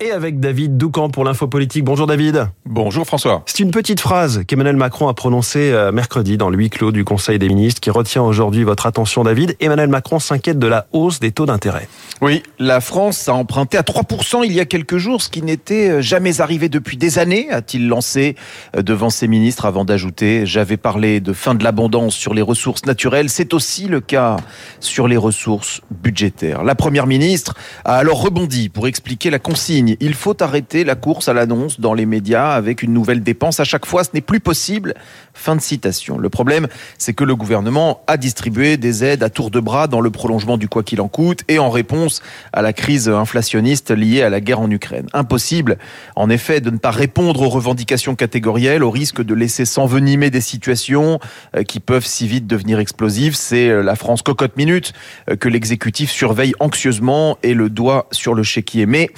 et avec David Doucan pour l'info politique. Bonjour David. Bonjour François. C'est une petite phrase qu'Emmanuel Macron a prononcée euh, mercredi dans le huis clos du Conseil des ministres qui retient aujourd'hui votre attention David. Emmanuel Macron s'inquiète de la hausse des taux d'intérêt. Oui, la France a emprunté à 3% il y a quelques jours, ce qui n'était euh, jamais arrivé depuis des années, a-t-il lancé euh, devant ses ministres avant d'ajouter J'avais parlé de fin de l'abondance sur les ressources naturelles, c'est aussi le cas sur les ressources budgétaires. La Première ministre a alors rebondi pour expliquer la consigne. Il faut arrêter la course à l'annonce dans les médias avec une nouvelle dépense à chaque fois, ce n'est plus possible. Fin de citation. Le problème, c'est que le gouvernement a distribué des aides à tour de bras dans le prolongement du quoi qu'il en coûte et en réponse à la crise inflationniste liée à la guerre en Ukraine. Impossible, en effet, de ne pas répondre aux revendications catégorielles au risque de laisser s'envenimer des situations euh, qui peuvent si vite devenir explosives. C'est euh, la France cocotte minute euh, que l'exécutif surveille anxieusement et le doigt sur le chéquier. Mais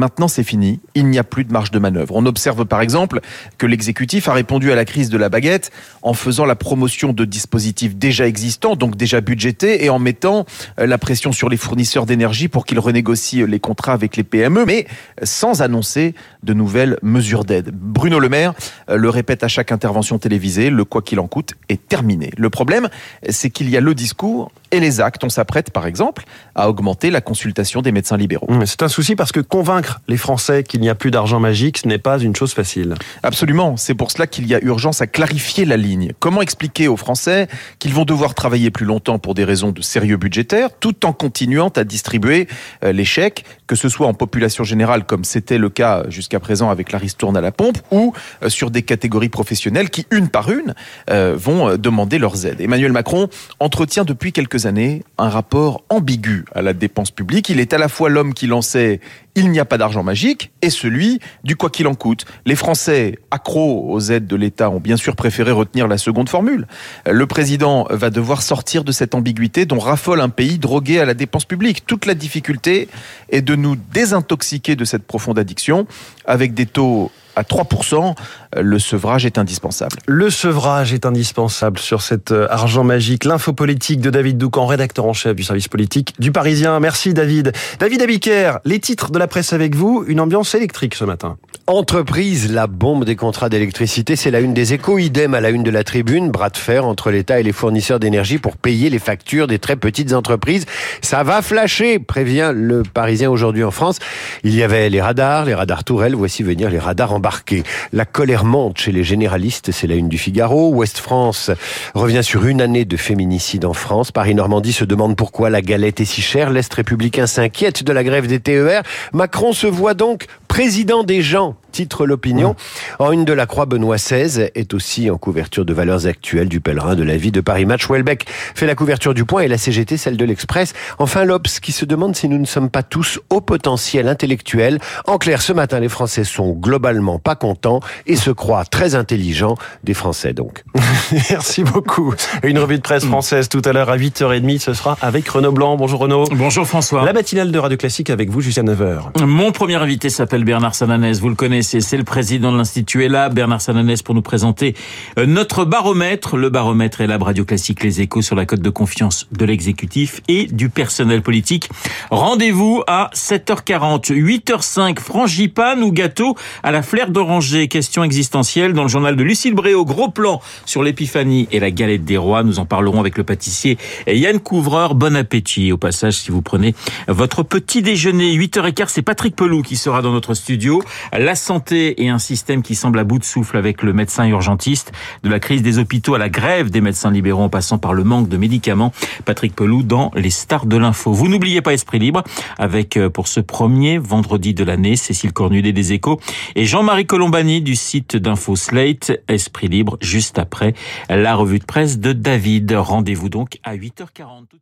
maintenant, c'est fini. Il n'y a plus de marge de manœuvre. On observe par exemple que l'exécutif a répondu à la crise de la baguette en faisant la promotion de dispositifs déjà existants, donc déjà budgétés, et en mettant euh, la pression sur les fournisseurs d'énergie pour qu'ils renégocient les contrats avec les PME, mais sans annoncer de nouvelles mesures d'aide. Bruno Le Maire euh, le répète à chaque intervention télévisée, le quoi qu'il en coûte est terminé. Le problème, c'est qu'il y a le discours et les actes. On s'apprête, par exemple, à augmenter la consultation des médecins libéraux. C'est un souci parce que convaincre les Français qu'il n'y a plus d'argent magique, ce n'est pas une chose facile. Absolument. C'est pour cela qu'il y a urgence à clarifier la ligne. Comment expliquer aux Français qu'ils vont devoir travailler plus longtemps pour des raisons de sérieux budgétaire, tout en continuant à distribuer euh, les chèques, que ce soit en population générale, comme c'était le cas jusqu'à présent avec la ristourne à la pompe, ou euh, sur des catégories professionnelles qui, une par une, euh, vont demander leurs aides. Emmanuel Macron entretient depuis quelques années un rapport ambigu à la dépense publique. Il est à la fois l'homme qui lançait il n'y a pas d'argent magique et celui du quoi qu'il en coûte. Les Français, accros aux aides de l'État, ont bien sûr préféré retenir la seconde formule. Le président va devoir sortir de cette ambiguïté dont raffole un pays drogué à la dépense publique. Toute la difficulté est de nous désintoxiquer de cette profonde addiction avec des taux à 3%, le sevrage est indispensable. Le sevrage est indispensable sur cet euh, argent magique. L'info politique de David Doucan, rédacteur en chef du service politique du Parisien. Merci David. David Abiker, les titres de la presse avec vous, une ambiance électrique ce matin. Entreprise, la bombe des contrats d'électricité, c'est la une des échos, idem à la une de la tribune, bras de fer entre l'État et les fournisseurs d'énergie pour payer les factures des très petites entreprises. Ça va flasher, prévient le Parisien aujourd'hui en France. Il y avait les radars, les radars tourelles, voici venir les radars embarqués. La colère monte chez les généralistes, c'est la une du Figaro. Ouest France revient sur une année de féminicide en France. Paris-Normandie se demande pourquoi la galette est si chère. L'Est républicain s'inquiète de la grève des TER. Macron se voit donc président des gens titre l'opinion. En une de la Croix, Benoît XVI est aussi en couverture de valeurs actuelles du pèlerin de la vie de Paris Match. Welbeck fait la couverture du point et la CGT celle de l'Express. Enfin, l'Obs qui se demande si nous ne sommes pas tous au potentiel intellectuel. En clair, ce matin, les Français sont globalement pas contents et se croient très intelligents. Des Français, donc. Merci beaucoup. Une revue de presse française tout à l'heure à 8h30. Ce sera avec Renaud Blanc. Bonjour Renaud. Bonjour François. La matinale de Radio Classique avec vous jusqu'à 9h. Mon premier invité s'appelle Bernard Sananès. Vous le connaissez c'est le président de l'Institut là, Bernard Sananès, pour nous présenter euh, notre baromètre. Le baromètre est Radio Classique Les Échos sur la cote de confiance de l'exécutif et du personnel politique. Rendez-vous à 7h40, 8h05, frangipane ou gâteau à la flair d'oranger. Question existentielle dans le journal de Lucille Bréau. Gros plan sur l'épiphanie et la galette des rois. Nous en parlerons avec le pâtissier Yann Couvreur. Bon appétit. Au passage, si vous prenez votre petit déjeuner, 8h15, c'est Patrick Pelou qui sera dans notre studio. La santé et un système qui semble à bout de souffle avec le médecin urgentiste, de la crise des hôpitaux à la grève des médecins libéraux en passant par le manque de médicaments. Patrick Pelou dans Les Stars de l'Info. Vous n'oubliez pas Esprit Libre avec euh, pour ce premier vendredi de l'année Cécile Cornudet des Échos et Jean-Marie Colombani du site d'Info Slate. Esprit Libre juste après la revue de presse de David. Rendez-vous donc à 8h40.